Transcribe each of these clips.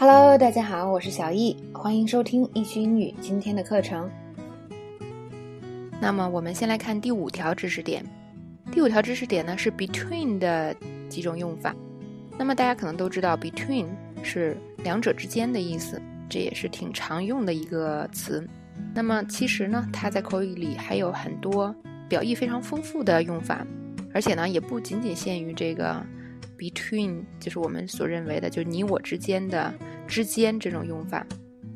Hello，大家好，我是小易，欢迎收听易趣英语今天的课程。那么，我们先来看第五条知识点。第五条知识点呢是 between 的几种用法。那么大家可能都知道，between 是两者之间的意思，这也是挺常用的一个词。那么其实呢，它在口语里还有很多表意非常丰富的用法，而且呢，也不仅仅限于这个。Between 就是我们所认为的，就是你我之间的之间这种用法。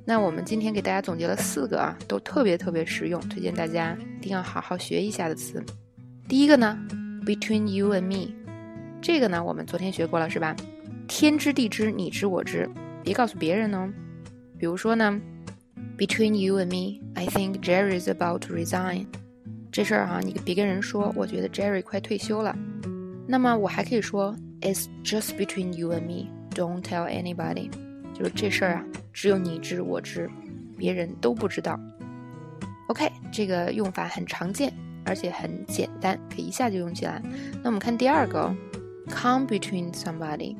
那我们今天给大家总结了四个啊，都特别特别实用，推荐大家一定要好好学一下的词。第一个呢，Between you and me，这个呢我们昨天学过了是吧？天知地知，你知我知，别告诉别人哦。比如说呢，Between you and me，I think Jerry is about to resign。这事儿哈，你别跟人说，我觉得 Jerry 快退休了。那么我还可以说。It's just between you and me. Don't tell anybody. 就是这事儿啊，只有你知我知，别人都不知道。OK，这个用法很常见，而且很简单，可以一下就用起来。那我们看第二个，come between somebody。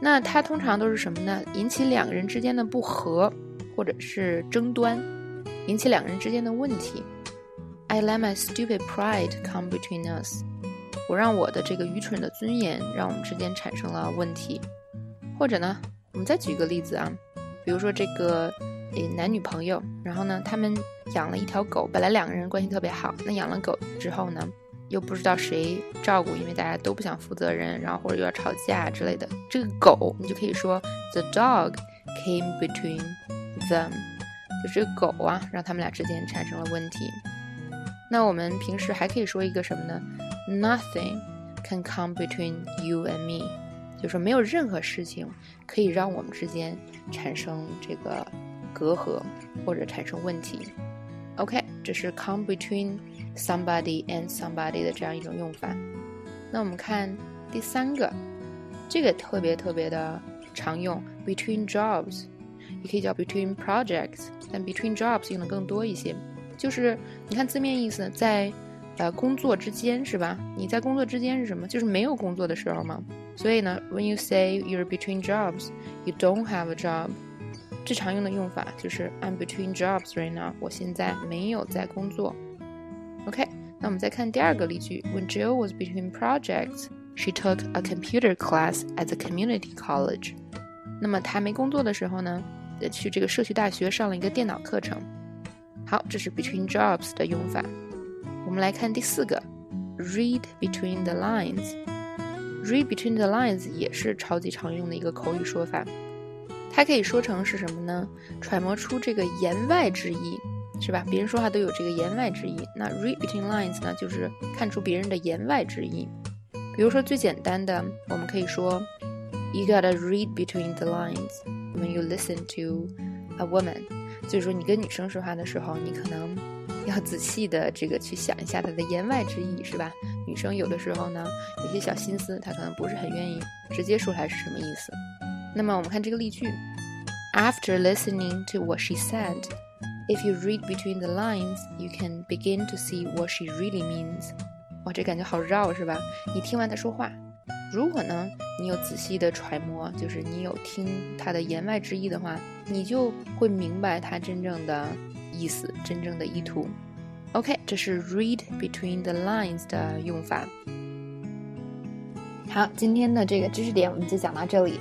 那它通常都是什么呢？引起两个人之间的不和，或者是争端，引起两个人之间的问题。I let my stupid pride come between us. 我让我的这个愚蠢的尊严让我们之间产生了问题，或者呢，我们再举一个例子啊，比如说这个诶男女朋友，然后呢他们养了一条狗，本来两个人关系特别好，那养了狗之后呢，又不知道谁照顾，因为大家都不想负责任，然后或者又要吵架之类的，这个狗你就可以说 the dog came between them，就这个狗啊让他们俩之间产生了问题。那我们平时还可以说一个什么呢？？Nothing can come between you and me，就说没有任何事情可以让我们之间产生这个隔阂或者产生问题。OK，这是 come between somebody and somebody 的这样一种用法。那我们看第三个，这个特别特别的常用，between jobs，也可以叫 between projects，但 between jobs 用的更多一些。就是你看字面意思在。呃，工作之间是吧？你在工作之间是什么？就是没有工作的时候嘛。所以呢，when you say you're between jobs, you don't have a job。最常用的用法就是 I'm between jobs right now。我现在没有在工作。OK，那我们再看第二个例句：When Jill was between projects, she took a computer class at the community college。那么她没工作的时候呢，去这个社区大学上了一个电脑课程。好，这是 between jobs 的用法。我们来看第四个，read between the lines。read between the lines 也是超级常用的一个口语说法，它可以说成是什么呢？揣摩出这个言外之意，是吧？别人说话都有这个言外之意。那 read between lines 呢，就是看出别人的言外之意。比如说最简单的，我们可以说，You gotta read between the lines when you listen to a woman。就是说你跟女生说话的时候，你可能。要仔细的这个去想一下它的言外之意，是吧？女生有的时候呢，有些小心思，她可能不是很愿意直接说出来是什么意思。那么我们看这个例句：After listening to what she said, if you read between the lines, you can begin to see what she really means。哇，这感觉好绕，是吧？你听完她说话，如果呢，你有仔细的揣摩，就是你有听她的言外之意的话，你就会明白她真正的。意思，真正的意图。OK，这是 read between the lines 的用法。好，今天的这个知识点我们就讲到这里。